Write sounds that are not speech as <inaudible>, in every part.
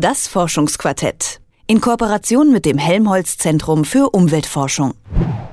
Das Forschungsquartett. In Kooperation mit dem Helmholtz Zentrum für Umweltforschung.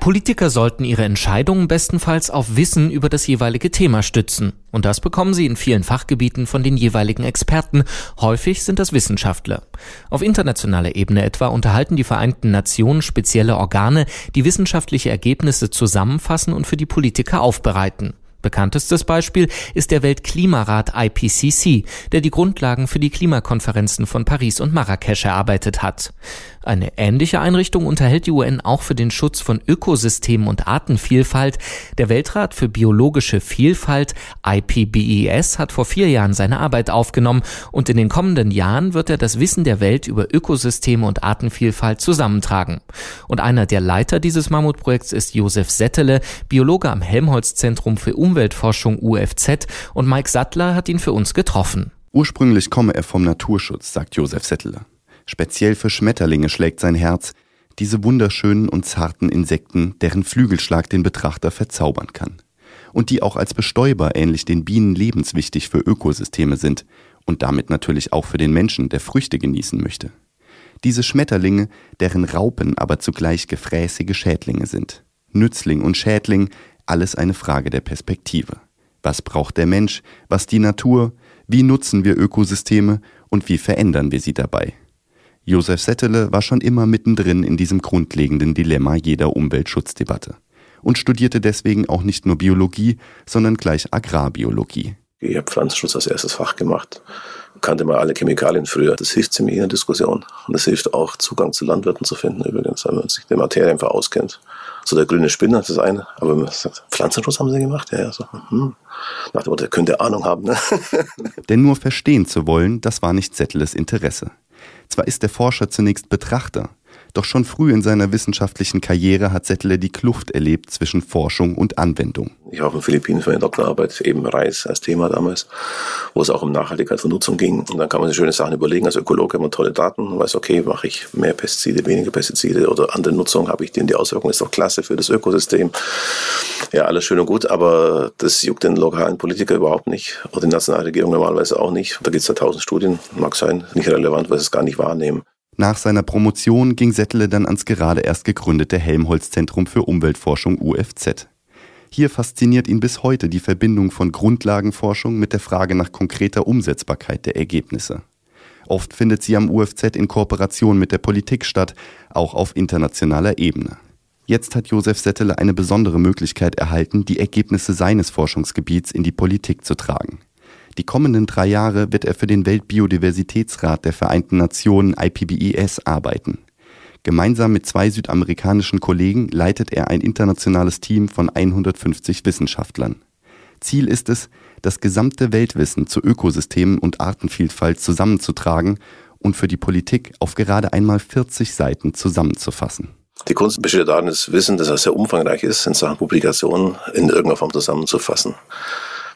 Politiker sollten ihre Entscheidungen bestenfalls auf Wissen über das jeweilige Thema stützen. Und das bekommen sie in vielen Fachgebieten von den jeweiligen Experten. Häufig sind das Wissenschaftler. Auf internationaler Ebene etwa unterhalten die Vereinten Nationen spezielle Organe, die wissenschaftliche Ergebnisse zusammenfassen und für die Politiker aufbereiten. Bekanntestes Beispiel ist der Weltklimarat IPCC, der die Grundlagen für die Klimakonferenzen von Paris und Marrakesch erarbeitet hat. Eine ähnliche Einrichtung unterhält die UN auch für den Schutz von Ökosystemen und Artenvielfalt. Der Weltrat für biologische Vielfalt IPBES hat vor vier Jahren seine Arbeit aufgenommen und in den kommenden Jahren wird er das Wissen der Welt über Ökosysteme und Artenvielfalt zusammentragen. Und einer der Leiter dieses Mammutprojekts ist Josef Settele, Biologe am Helmholtz Zentrum für Umweltforschung UFZ und Mike Sattler hat ihn für uns getroffen. Ursprünglich komme er vom Naturschutz, sagt Josef Settele. Speziell für Schmetterlinge schlägt sein Herz, diese wunderschönen und zarten Insekten, deren Flügelschlag den Betrachter verzaubern kann. Und die auch als Bestäuber ähnlich den Bienen lebenswichtig für Ökosysteme sind und damit natürlich auch für den Menschen, der Früchte genießen möchte. Diese Schmetterlinge, deren Raupen aber zugleich gefräßige Schädlinge sind. Nützling und Schädling, alles eine Frage der Perspektive. Was braucht der Mensch, was die Natur, wie nutzen wir Ökosysteme und wie verändern wir sie dabei? Josef Settele war schon immer mittendrin in diesem grundlegenden Dilemma jeder Umweltschutzdebatte und studierte deswegen auch nicht nur Biologie, sondern gleich Agrarbiologie. Ich habe Pflanzenschutz als erstes Fach gemacht, kannte mal alle Chemikalien früher. Das hilft ziemlich in der Diskussion und das hilft auch, Zugang zu Landwirten zu finden übrigens, wenn man sich die Materie einfach auskennt. So der grüne Spinner, das eine, aber Pflanzenschutz haben sie gemacht? Ja, ja, so, hm. Nach dem Motto, der könnte Ahnung haben. Ne? <laughs> Denn nur verstehen zu wollen, das war nicht Zetteles Interesse. Zwar ist der Forscher zunächst Betrachter, doch schon früh in seiner wissenschaftlichen Karriere hat Settler die Kluft erlebt zwischen Forschung und Anwendung. Ich war auf den Philippinen für eine Doktorarbeit, eben Reis als Thema damals, wo es auch um Nachhaltigkeit von Nutzung ging. Und dann kann man sich schöne Sachen überlegen. Als Ökologe hat man tolle Daten und weiß, okay, mache ich mehr Pestizide, weniger Pestizide oder andere Nutzung, habe ich die, die Auswirkung, ist doch klasse für das Ökosystem. Ja, alles schön und gut, aber das juckt den lokalen Politiker überhaupt nicht oder die Nationalregierung normalerweise auch nicht. Da gibt es ja tausend Studien, mag sein, nicht relevant, weil sie es gar nicht wahrnehmen. Nach seiner Promotion ging Settele dann ans gerade erst gegründete Helmholtz Zentrum für Umweltforschung UFZ. Hier fasziniert ihn bis heute die Verbindung von Grundlagenforschung mit der Frage nach konkreter Umsetzbarkeit der Ergebnisse. Oft findet sie am UFZ in Kooperation mit der Politik statt, auch auf internationaler Ebene. Jetzt hat Josef Settele eine besondere Möglichkeit erhalten, die Ergebnisse seines Forschungsgebiets in die Politik zu tragen. Die kommenden drei Jahre wird er für den Weltbiodiversitätsrat der Vereinten Nationen IPBES arbeiten. Gemeinsam mit zwei südamerikanischen Kollegen leitet er ein internationales Team von 150 Wissenschaftlern. Ziel ist es, das gesamte Weltwissen zu Ökosystemen und Artenvielfalt zusammenzutragen und für die Politik auf gerade einmal 40 Seiten zusammenzufassen. Die Kunst besteht darin, das Wissen, das sehr umfangreich ist, in Sachen Publikationen in irgendeiner Form zusammenzufassen.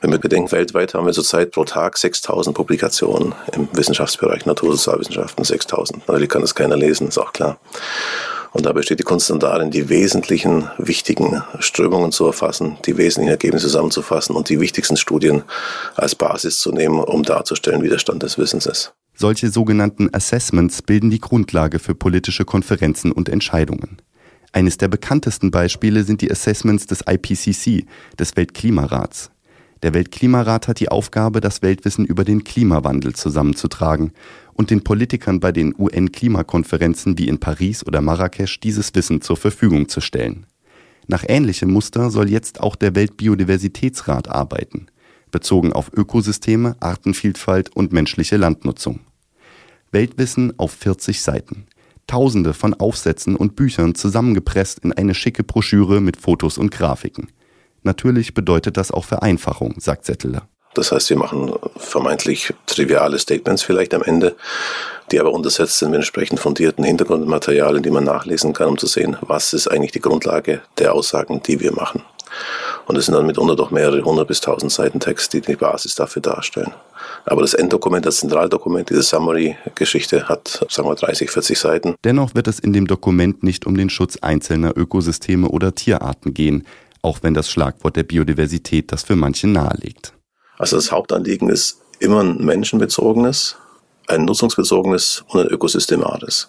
Wenn wir bedenken, weltweit haben wir zurzeit pro Tag 6000 Publikationen im Wissenschaftsbereich, Natursozialwissenschaften 6000. Natürlich kann das keiner lesen, ist auch klar. Und da besteht die Kunst dann darin, die wesentlichen, wichtigen Strömungen zu erfassen, die wesentlichen Ergebnisse zusammenzufassen und die wichtigsten Studien als Basis zu nehmen, um darzustellen, wie der Stand des Wissens ist. Solche sogenannten Assessments bilden die Grundlage für politische Konferenzen und Entscheidungen. Eines der bekanntesten Beispiele sind die Assessments des IPCC, des Weltklimarats. Der Weltklimarat hat die Aufgabe, das Weltwissen über den Klimawandel zusammenzutragen und den Politikern bei den UN-Klimakonferenzen wie in Paris oder Marrakesch dieses Wissen zur Verfügung zu stellen. Nach ähnlichem Muster soll jetzt auch der Weltbiodiversitätsrat arbeiten, bezogen auf Ökosysteme, Artenvielfalt und menschliche Landnutzung. Weltwissen auf 40 Seiten. Tausende von Aufsätzen und Büchern zusammengepresst in eine schicke Broschüre mit Fotos und Grafiken. Natürlich bedeutet das auch Vereinfachung, sagt Settler. Das heißt, wir machen vermeintlich triviale Statements vielleicht am Ende, die aber untersetzt sind mit entsprechend fundierten Hintergrundmaterialien, die man nachlesen kann, um zu sehen, was ist eigentlich die Grundlage der Aussagen, die wir machen. Und es sind dann mitunter doch mehrere hundert bis tausend Seiten Text, die die Basis dafür darstellen. Aber das Enddokument, das Zentraldokument, diese Summary-Geschichte hat, sagen wir, 30, 40 Seiten. Dennoch wird es in dem Dokument nicht um den Schutz einzelner Ökosysteme oder Tierarten gehen auch wenn das Schlagwort der Biodiversität das für manche nahelegt. Also das Hauptanliegen ist immer ein menschenbezogenes ein nutzungsbezogenes und ein ökosystemares.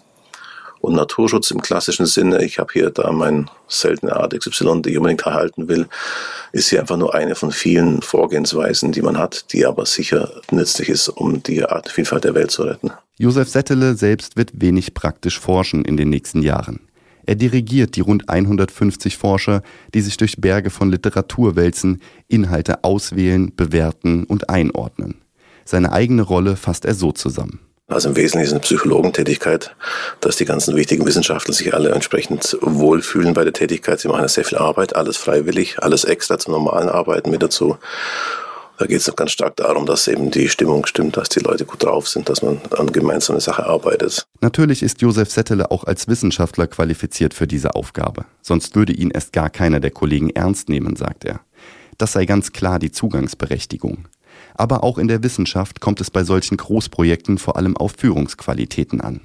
Und Naturschutz im klassischen Sinne, ich habe hier da mein seltene Art XY, die ich unbedingt erhalten will, ist hier einfach nur eine von vielen Vorgehensweisen, die man hat, die aber sicher nützlich ist, um die Artenvielfalt der Welt zu retten. Josef Settele selbst wird wenig praktisch forschen in den nächsten Jahren. Er dirigiert die rund 150 Forscher, die sich durch Berge von Literatur wälzen, Inhalte auswählen, bewerten und einordnen. Seine eigene Rolle fasst er so zusammen. Also im Wesentlichen ist eine Psychologentätigkeit, dass die ganzen wichtigen Wissenschaftler sich alle entsprechend wohlfühlen bei der Tätigkeit. Sie machen ja sehr viel Arbeit, alles freiwillig, alles extra zum normalen Arbeiten mit dazu. Da geht es ganz stark darum, dass eben die Stimmung stimmt, dass die Leute gut drauf sind, dass man an gemeinsame Sache arbeitet. Natürlich ist Josef Settele auch als Wissenschaftler qualifiziert für diese Aufgabe. Sonst würde ihn erst gar keiner der Kollegen ernst nehmen, sagt er. Das sei ganz klar die Zugangsberechtigung. Aber auch in der Wissenschaft kommt es bei solchen Großprojekten vor allem auf Führungsqualitäten an.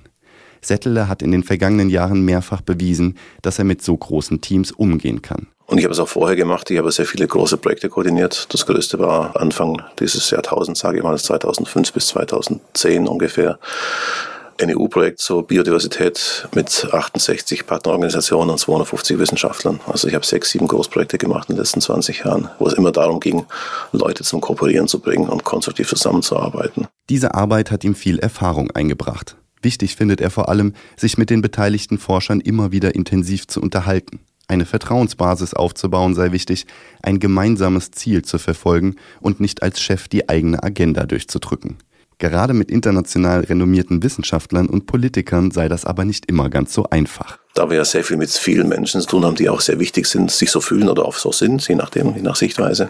Settele hat in den vergangenen Jahren mehrfach bewiesen, dass er mit so großen Teams umgehen kann. Und ich habe es auch vorher gemacht. Ich habe sehr viele große Projekte koordiniert. Das größte war Anfang dieses Jahrtausends, sage ich mal, 2005 bis 2010 ungefähr. Ein EU-Projekt zur Biodiversität mit 68 Partnerorganisationen und 250 Wissenschaftlern. Also ich habe sechs, sieben Großprojekte gemacht in den letzten 20 Jahren, wo es immer darum ging, Leute zum Kooperieren zu bringen und konstruktiv zusammenzuarbeiten. Diese Arbeit hat ihm viel Erfahrung eingebracht. Wichtig findet er vor allem, sich mit den beteiligten Forschern immer wieder intensiv zu unterhalten. Eine Vertrauensbasis aufzubauen sei wichtig, ein gemeinsames Ziel zu verfolgen und nicht als Chef die eigene Agenda durchzudrücken. Gerade mit international renommierten Wissenschaftlern und Politikern sei das aber nicht immer ganz so einfach. Da wir ja sehr viel mit vielen Menschen zu tun haben, die auch sehr wichtig sind, sich so fühlen oder auch so sind, je nachdem, je nach Sichtweise.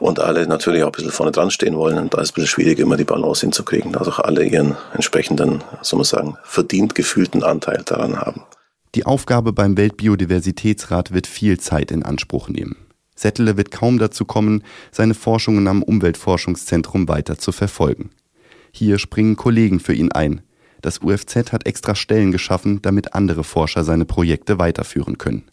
Und alle natürlich auch ein bisschen vorne dran stehen wollen. Und da ist es ein bisschen schwierig, immer die Balance hinzukriegen, dass auch alle ihren entsprechenden, soll man sagen, verdient gefühlten Anteil daran haben. Die Aufgabe beim Weltbiodiversitätsrat wird viel Zeit in Anspruch nehmen. Settele wird kaum dazu kommen, seine Forschungen am Umweltforschungszentrum weiter zu verfolgen. Hier springen Kollegen für ihn ein. Das UFZ hat extra Stellen geschaffen, damit andere Forscher seine Projekte weiterführen können.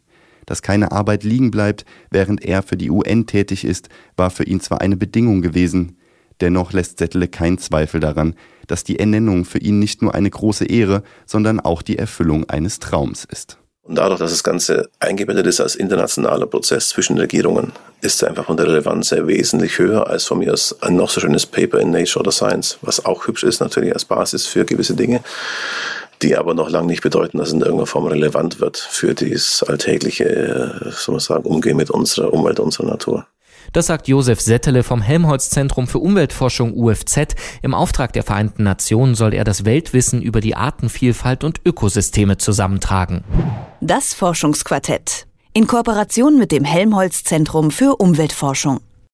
Dass keine Arbeit liegen bleibt, während er für die UN tätig ist, war für ihn zwar eine Bedingung gewesen, dennoch lässt Settele keinen Zweifel daran, dass die Ernennung für ihn nicht nur eine große Ehre, sondern auch die Erfüllung eines Traums ist. Und dadurch, dass das Ganze eingebettet ist als internationaler Prozess zwischen Regierungen, ist es einfach von der Relevanz sehr wesentlich höher als von mir aus ein noch so schönes Paper in Nature oder Science, was auch hübsch ist, natürlich als Basis für gewisse Dinge, die aber noch lange nicht bedeuten, dass es in irgendeiner Form relevant wird für das alltägliche, soll man sagen, Umgehen mit unserer Umwelt, unserer Natur. Das sagt Josef Settele vom Helmholtz-Zentrum für Umweltforschung UFZ. Im Auftrag der Vereinten Nationen soll er das Weltwissen über die Artenvielfalt und Ökosysteme zusammentragen. Das Forschungsquartett in Kooperation mit dem Helmholtz Zentrum für Umweltforschung.